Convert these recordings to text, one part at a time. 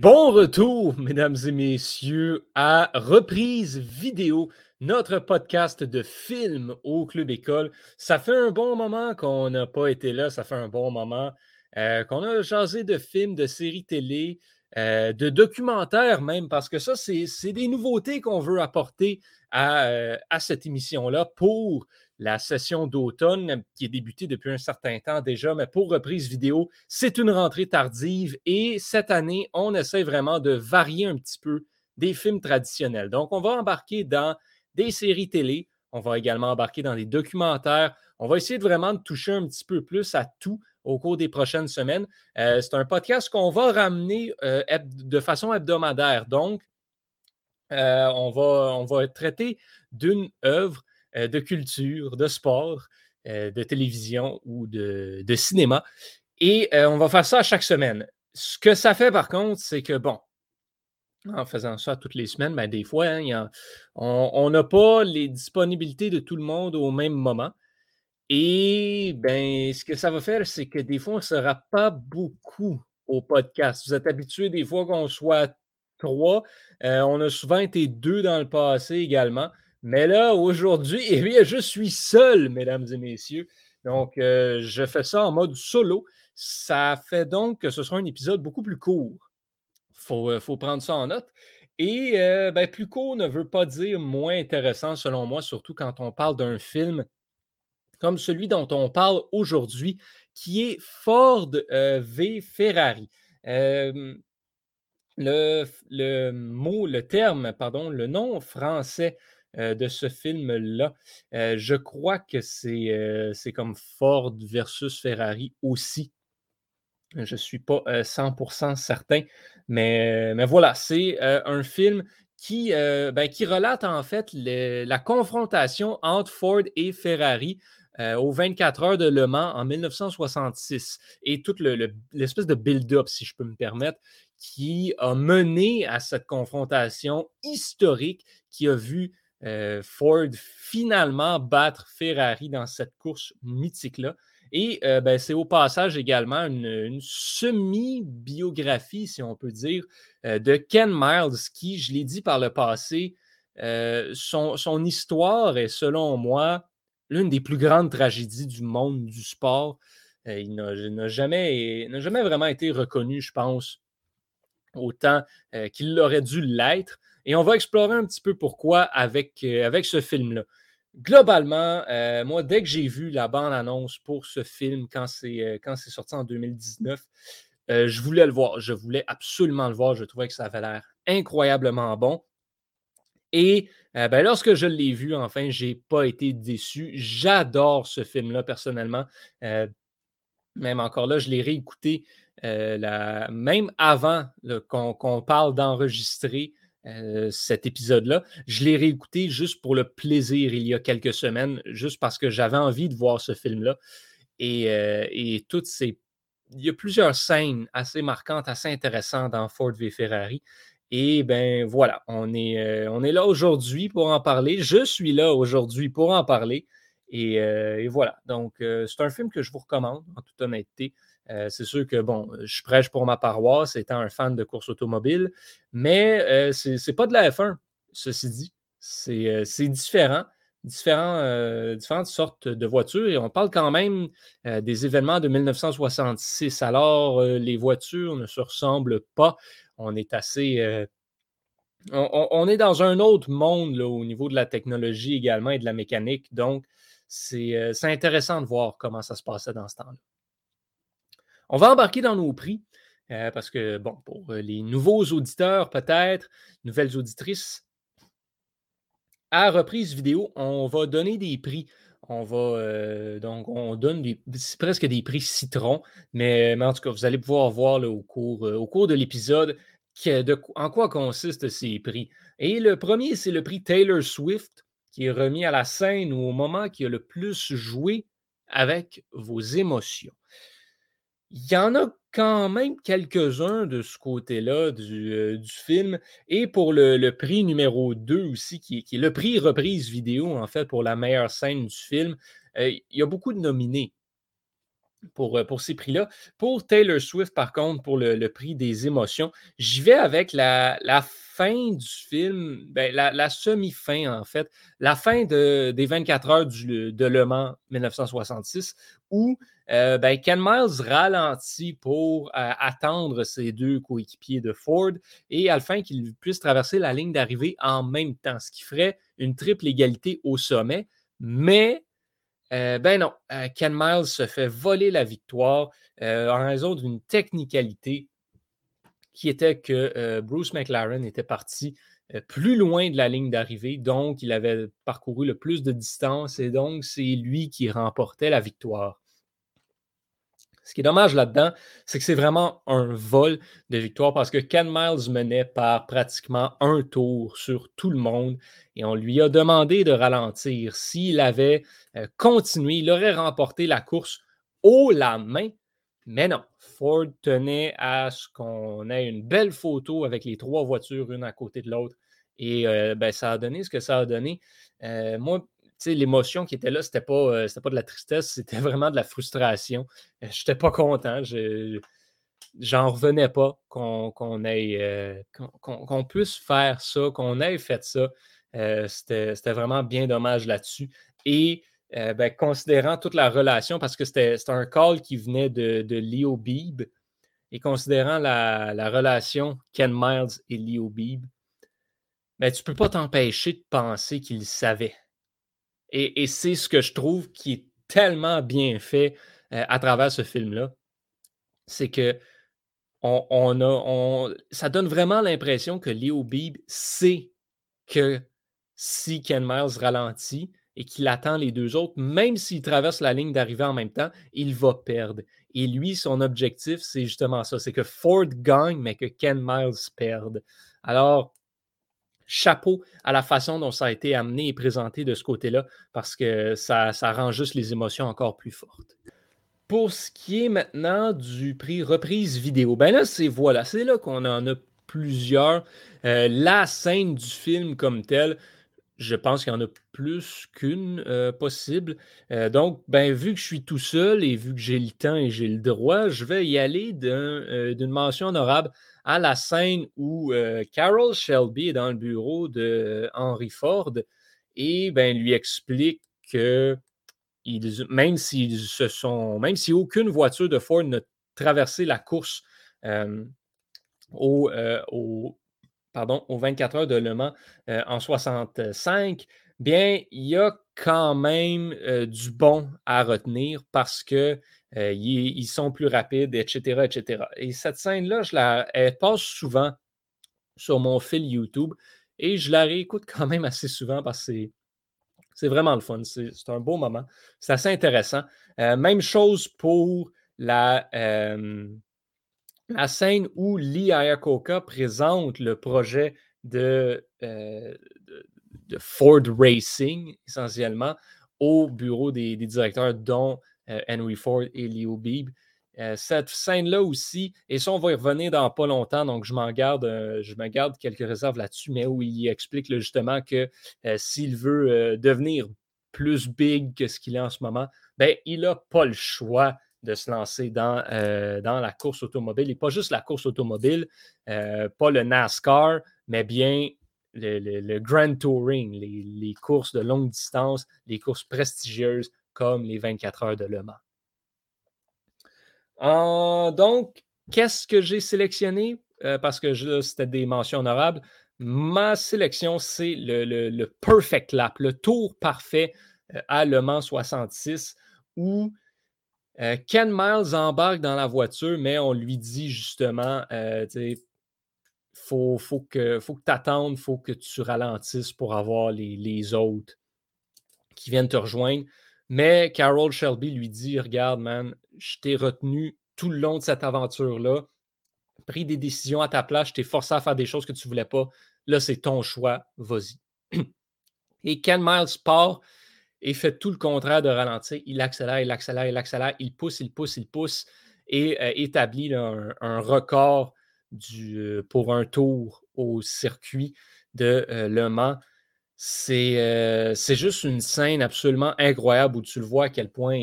Bon retour, mesdames et messieurs, à Reprise Vidéo, notre podcast de films au Club École. Ça fait un bon moment qu'on n'a pas été là, ça fait un bon moment euh, qu'on a jasé de films, de séries télé, euh, de documentaires même, parce que ça, c'est des nouveautés qu'on veut apporter à, euh, à cette émission-là pour la session d'automne qui est débutée depuis un certain temps déjà, mais pour reprise vidéo, c'est une rentrée tardive et cette année, on essaie vraiment de varier un petit peu des films traditionnels. Donc, on va embarquer dans des séries télé, on va également embarquer dans des documentaires, on va essayer de vraiment de toucher un petit peu plus à tout au cours des prochaines semaines. Euh, c'est un podcast qu'on va ramener euh, de façon hebdomadaire. Donc, euh, on, va, on va traiter d'une œuvre de culture, de sport, euh, de télévision ou de, cinéma. Et euh, on va faire ça chaque semaine. Ce que ça fait, par contre, c'est que, bon, en faisant ça toutes les semaines, ben, des fois, hein, on n'a pas les disponibilités de tout le monde au même moment. Et ben, ce que ça va faire, c'est que des fois, on ne sera pas beaucoup au podcast. Vous êtes habitués des fois qu'on soit trois. on a souvent été deux dans le passé également. Mais là, aujourd'hui, eh bien, je suis seul, mesdames et messieurs. Donc, euh, je fais ça en mode solo. Ça fait donc que ce sera un épisode beaucoup plus court. Il euh, faut, prendre ça en note. Et euh, ben, plus court ne veut pas dire moins intéressant, selon moi, surtout quand on parle d'un film comme celui dont on parle aujourd'hui, qui est Ford v Ferrari. le, le, mot, le terme, pardon, le nom français de ce film-là. Euh, je crois que euh, c'est comme Ford versus Ferrari aussi. Je ne suis pas 100% certain, mais, mais voilà, c'est un film qui, ben, qui relate en fait la confrontation entre Ford et Ferrari aux 24 heures de Le Mans en 1966 et toute l'espèce de build-up, si je peux me permettre, qui a mené à cette confrontation historique qui a vu euh, Ford finalement battre Ferrari dans cette course mythique-là. Et euh, ben, c'est au passage également une, semi-biographie, si on peut dire, euh, de Ken Miles, qui, je l'ai dit par le passé, son, son, histoire est, selon moi, l'une des plus grandes tragédies du monde du sport. il n'a jamais, jamais vraiment été reconnu, je pense, autant qu'il l'aurait dû l'être. Et on va explorer un petit peu pourquoi avec, euh, avec ce film-là. Globalement, euh, moi, dès que j'ai vu la bande-annonce pour ce film quand c'est, euh, sorti en 2019, je voulais le voir. Je voulais absolument le voir. Je trouvais que ça avait l'air incroyablement bon. Et ben, lorsque je l'ai vu, enfin, je n'ai pas été déçu. J'adore ce film-là personnellement. même encore là, je l'ai réécouté la... même avant qu'on, parle d'enregistrer euh, cet épisode-là. Je l'ai réécouté juste pour le plaisir il y a quelques semaines, juste parce que j'avais envie de voir ce film-là. Et, euh, toutes ces. Il y a plusieurs scènes assez marquantes, assez intéressantes dans Ford v Ferrari. Et ben voilà, on est, euh, on est là aujourd'hui pour en parler. Je suis là aujourd'hui pour en parler. et voilà. Donc, c'est un film que je vous recommande, en toute honnêteté. Euh, c'est sûr que, bon, je prêche pour ma paroisse étant un fan de course automobile, mais euh, ce n'est pas de la F1, ceci dit. C'est euh, différent, différentes sortes de voitures et on parle quand même des événements de 1966. Alors, les voitures ne se ressemblent pas. On est assez. On, est dans un autre monde au niveau de la technologie également et de la mécanique. Donc, c'est intéressant de voir comment ça se passait dans ce temps-là. On va embarquer dans nos prix euh, parce que, bon, pour euh, les nouveaux auditeurs, peut-être, nouvelles auditrices, à reprise vidéo, on va donner des prix. On va euh, donc on donne presque des prix citron, mais, en tout cas, vous allez pouvoir voir au, cours, de l'épisode en quoi consistent ces prix. Et le premier, c'est le prix Taylor Swift, qui est remis à la scène ou au moment qui a le plus joué avec vos émotions. Il y en a quand même quelques-uns de ce côté-là du, euh, film. Et pour le, prix numéro 2 aussi, qui, est le prix reprise vidéo, en fait, pour la meilleure scène du film, euh, il y a beaucoup de nominés. pour, pour ces prix-là. Pour Taylor Swift, par contre, pour le, prix des émotions, j'y vais avec la, fin du film, ben, la, semi-fin en fait, la fin de, des 24 heures de Le Mans 1966, où euh, ben, Ken Miles ralentit pour euh, attendre ses deux coéquipiers de Ford et afin qu'ils puissent traverser la ligne d'arrivée en même temps, ce qui ferait une triple égalité au sommet. Mais, euh, ben non, Ken Miles se fait voler la victoire en raison d'une technicalité qui était que Bruce McLaren était parti plus loin de la ligne d'arrivée, donc il avait parcouru le plus de distance et donc c'est lui qui remportait la victoire. Ce qui est dommage là-dedans, c'est que c'est vraiment un vol de victoire parce que Ken Miles menait par pratiquement un tour sur tout le monde et on lui a demandé de ralentir. S'il avait euh, continué, il aurait remporté la course haut la main, mais non, Ford tenait à ce qu'on ait une belle photo avec les trois voitures, une à côté de l'autre. Et euh, ben, ça a donné ce que ça a donné. Euh, moi, l'émotion qui était là, c'était pas, euh, pas de la tristesse, c'était vraiment de la frustration. Je n'étais pas content. Je, j'en revenais pas qu'on, qu'on, puisse faire ça, qu'on ait fait ça. c'était, c'était vraiment bien dommage là-dessus. Et euh, ben, considérant toute la relation, parce que c'était un call qui venait de, de Leo Beeb, et considérant la, relation Ken Miles et Leo Beeb, ben, tu ne peux pas t'empêcher de penser qu'il savait. Et, c'est ce que je trouve qui est tellement bien fait euh, à travers ce film-là. C'est que on, a, ça donne vraiment l'impression que Leo Beeb sait que si Ken Miles ralentit, et qu'il attend les deux autres, même s'il traverse la ligne d'arrivée en même temps, il va perdre. Et lui, son objectif, c'est justement ça, c'est que Ford gagne, mais que Ken Miles perde. Alors, chapeau à la façon dont ça a été amené et présenté de ce côté-là, parce que ça, ça rend juste les émotions encore plus fortes. Pour ce qui est maintenant du prix reprise vidéo, ben là, c'est voilà, c'est là qu'on en a plusieurs. Euh, la scène du film comme tel, je pense qu'il y en a plus qu'une euh, possible. Euh, donc, ben, vu que je suis tout seul et vu que j'ai le temps et j'ai le droit, je vais y aller euh, d'une mention honorable à la scène où Carol Shelby est dans le bureau de Henry Ford et ben, lui explique que même s'ils se sont, même si aucune voiture de Ford n'a traversé la course au pardon, aux 24 heures de Le Mans euh, en 65, bien, il y a quand même euh, du bon à retenir parce que euh, ils, sont plus rapides, etc., etc. Et cette scène-là, je la, elle passe souvent sur mon fil YouTube et je la réécoute quand même assez souvent parce que c'est vraiment le fun. C'est un beau moment. C'est assez intéressant. même chose pour la, la scène où Lee Iacocca présente le projet euh, de, de, Ford Racing, essentiellement, au bureau des, directeurs, dont euh, Henry Ford et Leo Beebe. Euh, cette scène-là aussi, et ça, on va y revenir dans pas longtemps, donc je m'en garde, je me garde quelques réserves là-dessus, mais où il explique justement que s'il veut devenir plus big que ce qu'il est en ce moment, ben, il n'a pas le choix de se lancer dans, euh, dans la course automobile. Et pas juste la course automobile, euh, pas le NASCAR, mais bien le, Grand Touring, les, courses de longue distance, les courses prestigieuses comme les 24 heures de Le Mans. donc, qu'est-ce que j'ai sélectionné? Euh, parce que c'était des mentions honorables. Ma sélection, c'est le, le, perfect lap, le tour parfait à Le Mans 66, où euh, Ken Miles embarque dans la voiture, mais on lui dit justement, euh, il faut, que, tu attendes, il faut que tu ralentisses pour avoir les, autres qui viennent te rejoindre. Mais Carol Shelby lui dit Regarde, man, je t'ai retenu tout le long de cette aventure-là, pris des décisions à ta place, je t'ai forcé à faire des choses que tu ne voulais pas. Là, c'est ton choix, vas-y. Et Ken Miles part et fait tout le contraire de ralentir. Il accélère, il accélère, il accélère, il pousse, il pousse, il pousse et euh, établit un, record du, euh, pour un tour au circuit de euh, Le Mans. c'est juste une scène absolument incroyable où tu le vois à quel point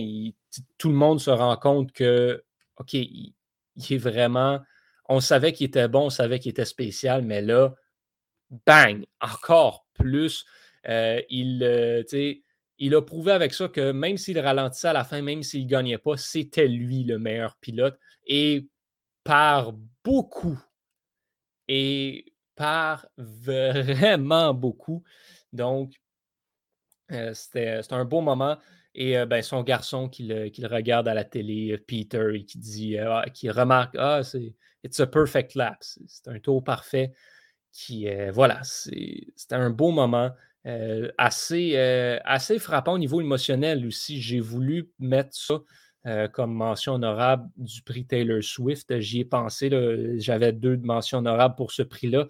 tout le monde se rend compte que, OK, il, est vraiment. On savait qu'il était bon, on savait qu'il était spécial, mais là, bang, encore plus. il, il a prouvé avec ça que même s'il ralentissait à la fin, même s'il ne gagnait pas, c'était lui le meilleur pilote. Et par beaucoup. Et par vraiment beaucoup. Donc, euh, c'était un beau moment. Et euh, ben, son garçon qui le, regarde à la télé, Peter, et qui dit, euh, ah, qui remarque, ah, c'est it's perfect lap. C'est un tour parfait. Qui, voilà, c'est un beau moment. Assez, assez frappant au niveau émotionnel aussi. J'ai voulu mettre ça comme mention honorable du prix Taylor Swift. J'y ai pensé. J'avais deux mentions honorables pour ce prix-là.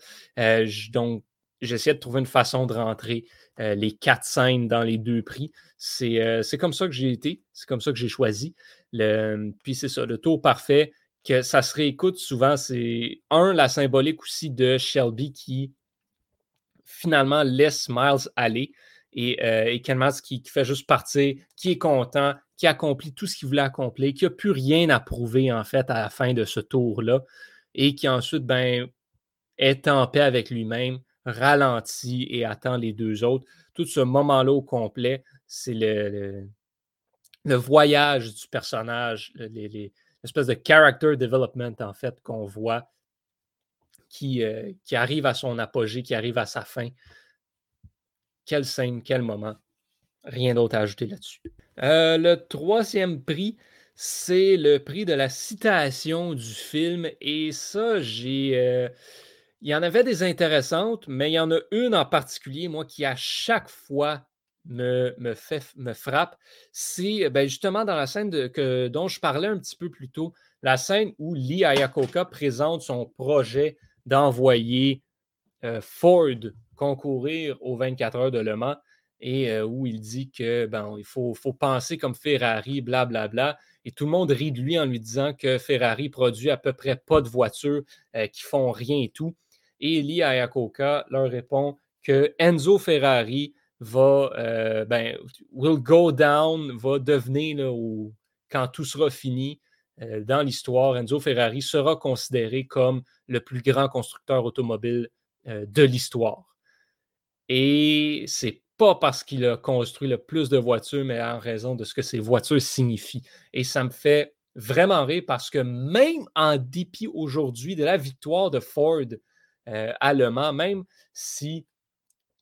donc, j'essayais de trouver une façon de rentrer euh, les quatre scènes dans les deux prix. Euh, c'est comme ça que j'ai été, c'est comme ça que j'ai choisi. Le, puis c'est ça, le tour parfait, que ça se réécoute souvent, c'est un, la symbolique aussi de Shelby qui finalement laisse Miles aller et, euh, Ken Miles qui, fait juste partir, qui est content, qui accomplit tout ce qu'il voulait accomplir, qui n'a plus rien à prouver en fait à la fin de ce tour-là et qui ensuite ben, est en paix avec lui-même, ralentit et attend les deux autres. Tout ce moment-là au complet, c'est le, le, voyage du personnage, l'espèce de character development, en fait, qu'on voit qui, euh, qui arrive à son apogée, qui arrive à sa fin. Quelle scène, quel moment. Rien d'autre à ajouter là-dessus. Euh, le troisième prix, c'est le prix de la citation du film. Et ça, j'ai. Euh, il y en avait des intéressantes, mais il y en a une en particulier, moi, qui à chaque fois me, me, fait, me frappe. C'est ben, justement dans la scène que, dont je parlais un petit peu plus tôt, la scène où Lee Ayakoka présente son projet d'envoyer euh, Ford concourir aux 24 heures de Le Mans et euh, où il dit que ben, il faut, penser comme Ferrari, blablabla. Bla, bla, et tout le monde rit de lui en lui disant que Ferrari produit à peu près pas de voitures euh, qui font rien et tout. Et Lee Ayakoka leur répond que Enzo Ferrari va, ben, will go down, va devenir, quand tout sera fini dans l'histoire, Enzo Ferrari sera considéré comme le plus grand constructeur automobile euh, de l'histoire. Et c'est pas parce qu'il a construit le plus de voitures, mais en raison de ce que ces voitures signifient. Et ça me fait vraiment rire parce que même en dépit aujourd'hui de la victoire de Ford euh, allemand, même si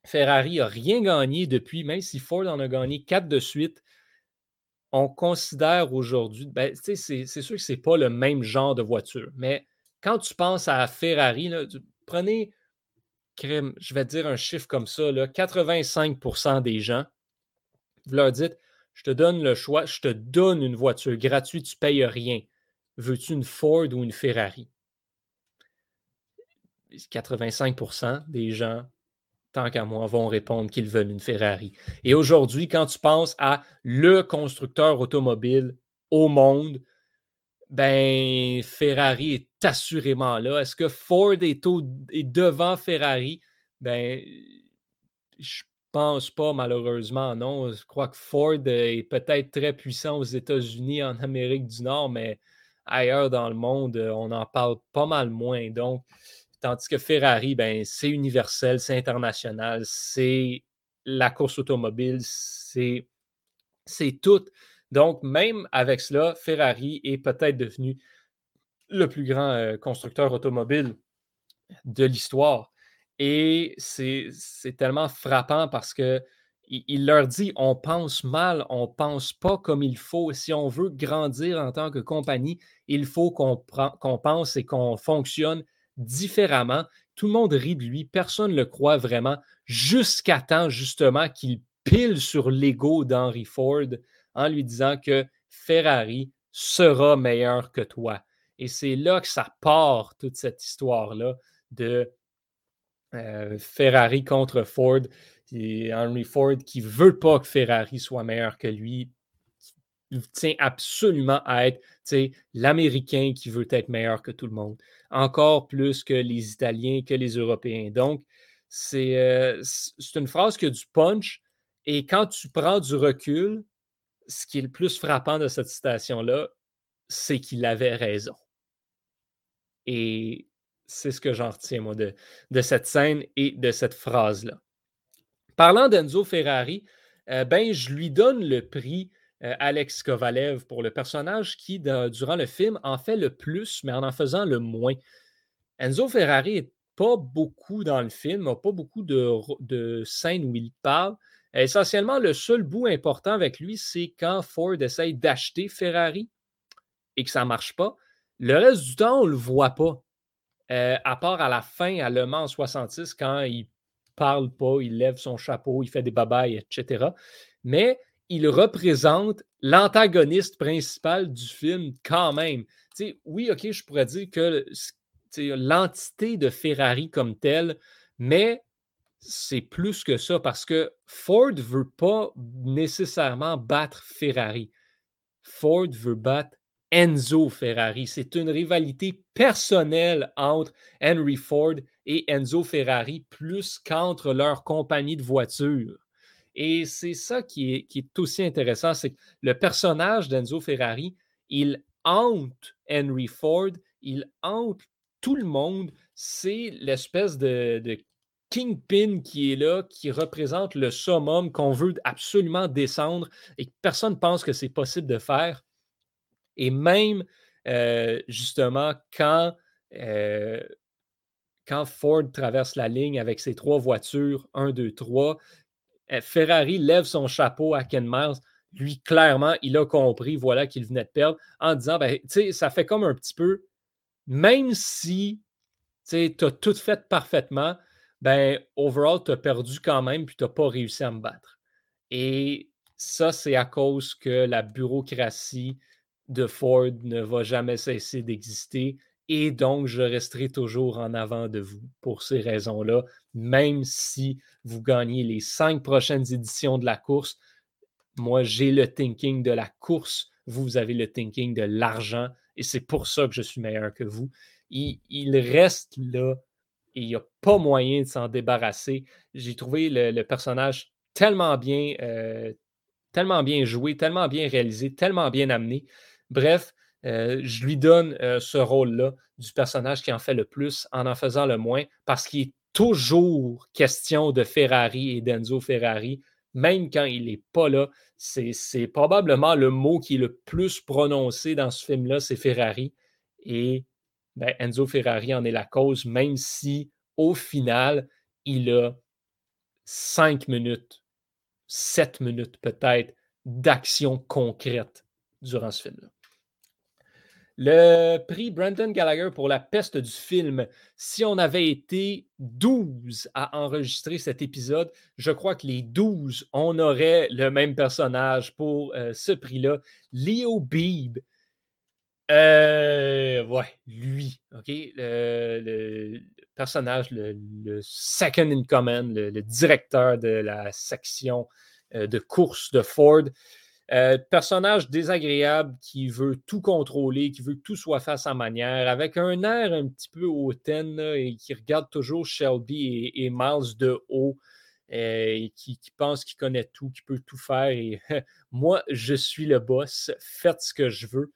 Ferrari n'a rien gagné depuis, même si Ford en a gagné quatre de suite, on considère aujourd'hui, ben, c'est sûr que ce n'est pas le même genre de voiture, mais quand tu penses à Ferrari, prenez, je vais dire un chiffre comme ça, là, 85% des gens, vous leur dites, je te donne le choix, je te donne une voiture gratuite, tu ne payes rien. Veux-tu une Ford ou une Ferrari? 85% des gens, tant qu'à moi, vont répondre qu'ils veulent une Ferrari. Et aujourd'hui, quand tu penses à le constructeur automobile au monde, ben Ferrari est assurément là. Est-ce que Ford est, est devant Ferrari? Ben, je pense pas, malheureusement, non. Je crois que Ford est peut-être très puissant aux États-Unis, en Amérique du Nord, mais ailleurs dans le monde, on en parle pas mal moins. Donc, Tandis que Ferrari, ben, c'est universel, c'est international, c'est la course automobile, c'est, tout. Donc, même avec cela, Ferrari est peut-être devenu le plus grand euh, constructeur automobile de l'histoire. Et c'est, tellement frappant parce que il, leur dit on pense mal, on pense pas comme il faut. Si on veut grandir en tant que compagnie, il faut qu'on, qu'on pense et qu'on fonctionne différemment. Tout le monde rit de lui, personne ne le croit vraiment, jusqu'à temps justement qu'il pile sur l'ego d'Henry Ford en lui disant que Ferrari sera meilleur que toi. Et c'est là que ça part, toute cette histoire-là de euh, Ferrari contre Ford. Et Henry Ford qui ne veut pas que Ferrari soit meilleur que lui, tient absolument à être l'Américain qui veut être meilleur que tout le monde, encore plus que les Italiens, que les Européens. Donc, C'est une phrase qui a du punch. Et quand tu prends du recul, ce qui est le plus frappant de cette citation-là, c'est qu'il avait raison. Et c'est ce que j'en retiens, moi, de, de, cette scène et de cette phrase-là. Parlant d'Enzo Ferrari, euh, ben, je lui donne le prix euh, Alex Kovalev pour le personnage qui, durant le film, en fait le plus, mais en en faisant le moins. Enzo Ferrari n'est pas beaucoup dans le film, n'a pas beaucoup de, de scènes où il parle. Essentiellement, le seul bout important avec lui, c'est quand Ford essaye d'acheter Ferrari et que ça ne marche pas. Le reste du temps, on ne le voit pas. Euh, à part à la fin, à Le Mans en 66, quand il parle pas, il lève son chapeau, il fait des babayes, etc. Mais il représente l'antagoniste principal du film quand même. oui, OK, je pourrais dire que l'entité de Ferrari comme telle, mais c'est plus que ça parce que Ford ne veut pas nécessairement battre Ferrari. Ford veut battre Enzo Ferrari. C'est une rivalité personnelle entre Henry Ford et Enzo Ferrari, plus qu'entre leur compagnie de voitures. Et c'est ça qui est, aussi intéressant, c'est que le personnage d'Enzo Ferrari, il hante Henry Ford, il hante tout le monde. C'est l'espèce de, de Kingpin qui est là, qui représente le summum qu'on veut absolument descendre et que personne ne pense que c'est possible de faire. Et même, euh, justement, quand, euh, quand Ford traverse la ligne avec ses trois voitures, 1, 2, 3, Ferrari lève son chapeau à Ken Miles. Lui, clairement, il a compris, voilà, qu'il venait de perdre, en disant, ben, tu ça fait comme un petit peu, même si tu as tout fait parfaitement, ben, overall, tu as perdu quand même, puis tu n'as pas réussi à me battre. Et ça, c'est à cause que la bureaucratie de Ford ne va jamais cesser d'exister. Et donc, je resterai toujours en avant de vous pour ces raisons-là, même si vous gagnez les cinq prochaines éditions de la course. Moi, j'ai le thinking de la course, vous, avez le thinking de l'argent, et c'est pour ça que je suis meilleur que vous. Il, reste là et il n'y a pas moyen de s'en débarrasser. J'ai trouvé le, personnage tellement bien, euh, tellement bien joué, tellement bien réalisé, tellement bien amené. Bref, euh, je lui donne euh, ce rôle-là du personnage qui en fait le plus en en faisant le moins parce qu'il est toujours question de Ferrari et d'Enzo Ferrari, même quand il n'est pas là. C'est probablement le mot qui est le plus prononcé dans ce film-là, c'est Ferrari. Et ben, Enzo Ferrari en est la cause, même si au final, il a cinq minutes, sept minutes peut-être d'action concrète durant ce film-là. Le prix Brandon Gallagher pour la peste du film. Si on avait été 12 à enregistrer cet épisode, je crois que les 12, on aurait le même personnage pour euh, ce prix-là. Leo Beebe. Euh, lui, OK? Le, personnage, le, second in command, le, directeur de la section euh, de course de Ford. Euh, personnage désagréable qui veut tout contrôler, qui veut que tout soit fait à sa manière, avec un air un petit peu hautaine et qui regarde toujours Shelby et, Miles de haut. Euh, et qui, pense qu'il connaît tout, qu'il peut tout faire. Et moi, je suis le boss, faites ce que je veux.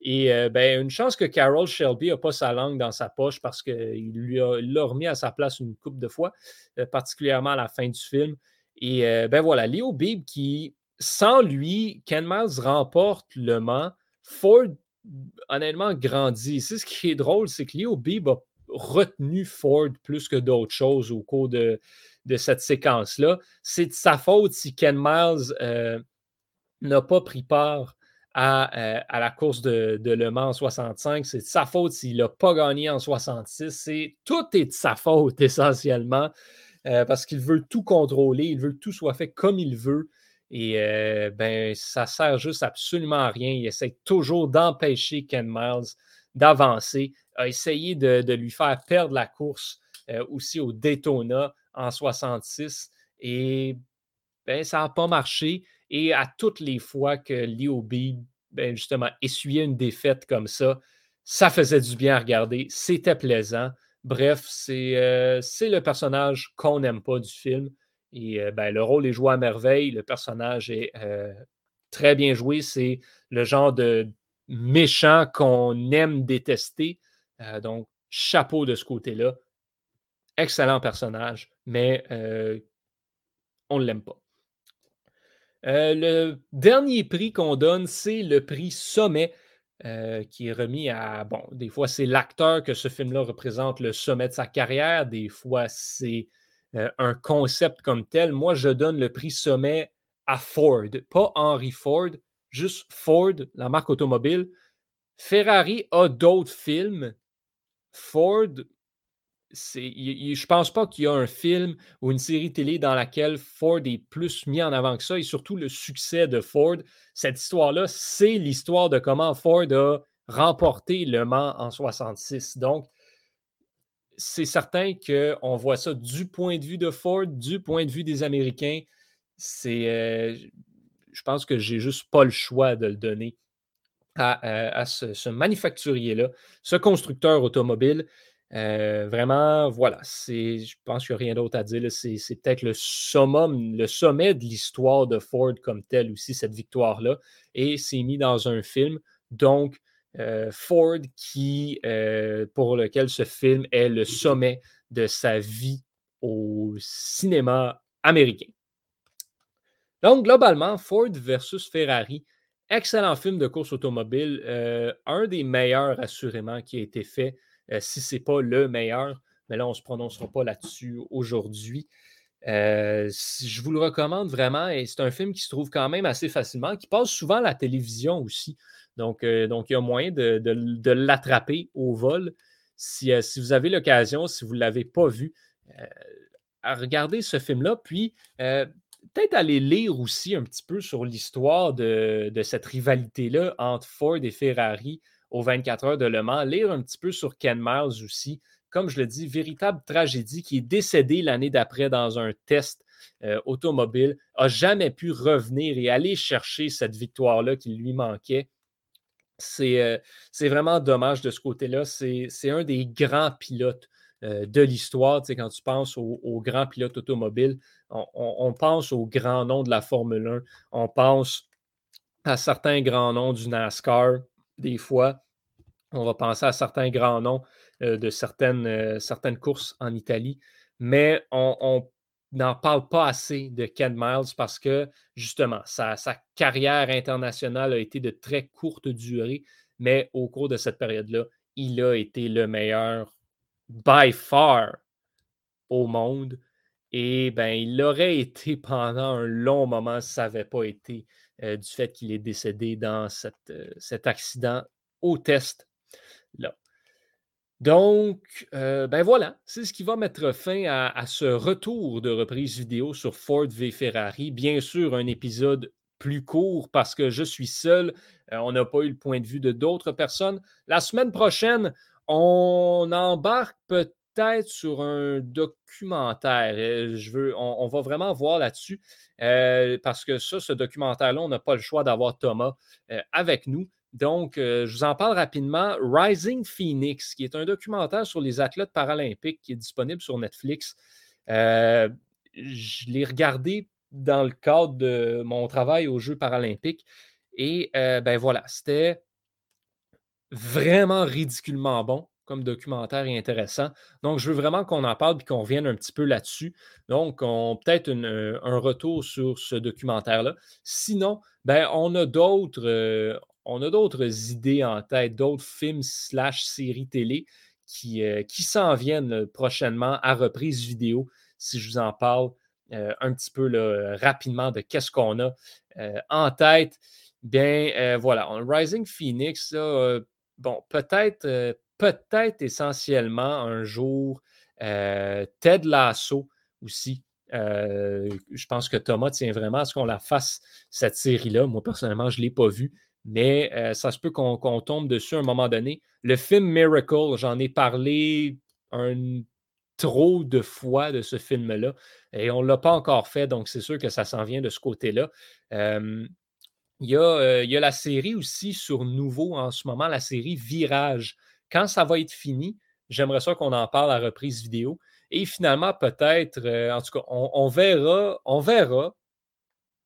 Et euh, ben, une chance que Carol Shelby n'a pas sa langue dans sa poche parce qu'il l'a remis à sa place une couple de fois, particulièrement à la fin du film. Et ben voilà, Léo Beebe qui sans lui, Ken Miles remporte le Mans. Ford, honnêtement, grandit. C'est ce qui est drôle, c'est que Leo Beebe a retenu Ford plus que d'autres choses au cours de, cette séquence-là. C'est de sa faute si Ken Miles euh, n'a pas pris part à, euh, à la course de, de, Le Mans en 65. C'est de sa faute s'il n'a pas gagné en 66. C'est, tout est de sa faute essentiellement euh, parce qu'il veut tout contrôler, il veut que tout soit fait comme il veut. Et euh, ben, ça sert juste absolument à rien. Il essaie toujours d'empêcher Ken Miles d'avancer, a essayé de, lui faire perdre la course euh, aussi au Daytona en 66. Et ben, ça n'a pas marché. Et à toutes les fois que Leo B, ben, justement, essuyait une défaite comme ça, ça faisait du bien à regarder. C'était plaisant. Bref, c'est le personnage qu'on n'aime pas du film. Et ben, le rôle est joué à merveille. Le personnage est très bien joué. C'est le genre de méchant qu'on aime détester. donc, chapeau de ce côté-là. Excellent personnage, mais on ne l'aime pas. le dernier prix qu'on donne, c'est le prix Sommet. qui est remis à, bon, des fois c'est l'acteur que ce film-là représente le sommet de sa carrière, des fois c'est un concept comme tel. Moi, je donne le prix sommet à Ford, pas Henry Ford, juste Ford, la marque automobile. Ferrari a d'autres films. Ford, je pense pas qu'il y a un film ou une série télé dans laquelle Ford est plus mis en avant que ça et surtout le succès de Ford. Cette histoire-là, c'est l'histoire de comment Ford a remporté Le Mans en 66. Donc, c'est certain qu'on voit ça du point de vue de Ford, du point de vue des Américains. C'est, euh, je pense que j'ai juste pas le choix de le donner à, euh, ce, manufacturier-là, ce constructeur automobile. Euh, vraiment, voilà, c'est, je pense qu'il n'y a rien d'autre à dire. C'est, peut-être le sommet de l'histoire de Ford comme tel aussi, cette victoire-là. Et c'est mis dans un film. Donc, euh, Ford euh, pour lequel ce film est le sommet de sa vie au cinéma américain. Donc, globalement, Ford versus Ferrari, excellent film de course automobile, euh, un des meilleurs assurément qui a été fait, si ce n'est pas le meilleur, mais là, on ne se prononcera pas là-dessus aujourd'hui. je vous le recommande vraiment et c'est un film qui se trouve quand même assez facilement, qui passe souvent à la télévision aussi. Donc, euh, donc il y a moyen de, l'attraper au vol. Si, euh, si vous avez l'occasion, si vous ne l'avez pas vu, euh, à regarder ce film-là, puis peut-être aller lire aussi un petit peu sur l'histoire de, cette rivalité-là entre Ford et Ferrari aux 24 heures de Le Mans, lire un petit peu sur Ken Miles aussi. Comme je le dis, véritable tragédie qui est décédé l'année d'après dans un test automobile, a jamais pu revenir et aller chercher cette victoire-là qui lui manquait. Euh, c'est vraiment dommage de ce côté-là. C'est un des grands pilotes euh, de l'histoire. Tu quand tu penses aux, grands pilotes automobiles, on, pense aux grands noms de la Formule 1, on pense à certains grands noms du NASCAR, des fois. On va penser à certains grands noms euh, de certaines, certaines courses en Italie. Mais on n'en parle pas assez de Ken Miles parce que justement, sa, carrière internationale a été de très courte durée, mais au cours de cette période-là, il a été le meilleur by far au monde. Et ben, il l'aurait été pendant un long moment si ça n'avait pas été euh, du fait qu'il est décédé dans euh, cet accident au test là. Donc, euh, ben voilà, c'est ce qui va mettre fin à, ce retour de reprise vidéo sur Ford v Ferrari. Bien sûr, un épisode plus court parce que je suis seul. Euh, on n'a pas eu le point de vue de d'autres personnes. La semaine prochaine, on embarque peut-être sur un documentaire. Euh, je veux, on, va vraiment voir là-dessus parce que ça, ce documentaire-là, on n'a pas le choix d'avoir Thomas avec nous. Donc, euh, je vous en parle rapidement. Rising Phoenix, qui est un documentaire sur les athlètes paralympiques qui est disponible sur Netflix. Euh, je l'ai regardé dans le cadre de mon travail aux Jeux paralympiques. Et euh, ben voilà, c'était vraiment ridiculement bon comme documentaire et intéressant. Donc, je veux vraiment qu'on en parle et qu'on revienne un petit peu là-dessus. Donc, on peut-être un retour sur ce documentaire-là. Sinon, ben, on a d'autres, on a d'autres idées en tête, d'autres films slash séries télé qui, euh, s'en viennent euh, prochainement à reprise vidéo, si je vous en parle euh, un petit peu rapidement de qu'est-ce qu'on a en tête. Bien, voilà, Rising Phoenix, bon, peut-être peut-être essentiellement un jour Ted Lasso aussi. je pense que Thomas tient vraiment à ce qu'on la fasse, cette série-là. Moi, personnellement, je ne l'ai pas vue mais euh, ça se peut qu'on tombe dessus à un moment donné. Le film Miracle, j'en ai parlé un, trop de fois de ce film-là et on ne l'a pas encore fait, donc c'est sûr que ça s'en vient de ce côté-là. Euh, il, y a, la série aussi sur Nouveau en ce moment, la série Virage. Quand ça va être fini, J'aimerais ça qu'on en parle à reprise vidéo. Et finalement, peut-être, euh, en tout cas, on, verra, on verra.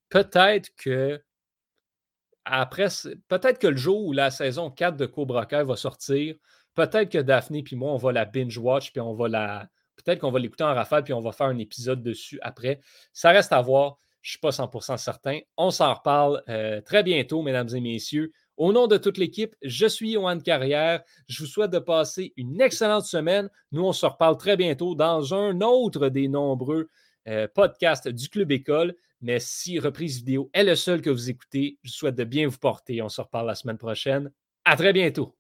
Peut-être que après, peut-être que le jour où la saison 4 de Cobra Kai va sortir, peut-être que Daphné puis moi, on va la binge watch, puis on va la. Peut-être qu'on va l'écouter en rafale, puis on va faire un épisode dessus après. Ça reste à voir. Je ne suis pas 100% certain. On s'en reparle euh, très bientôt, mesdames et messieurs. Au nom de toute l'équipe, je suis Johan Carrière. Je vous souhaite de passer une excellente semaine. Nous, on se reparle très bientôt dans un autre des nombreux euh, podcasts du Club École. Mais si reprise vidéo est le seul que vous écoutez, je vous souhaite de bien vous porter. On se reparle la semaine prochaine. À très bientôt.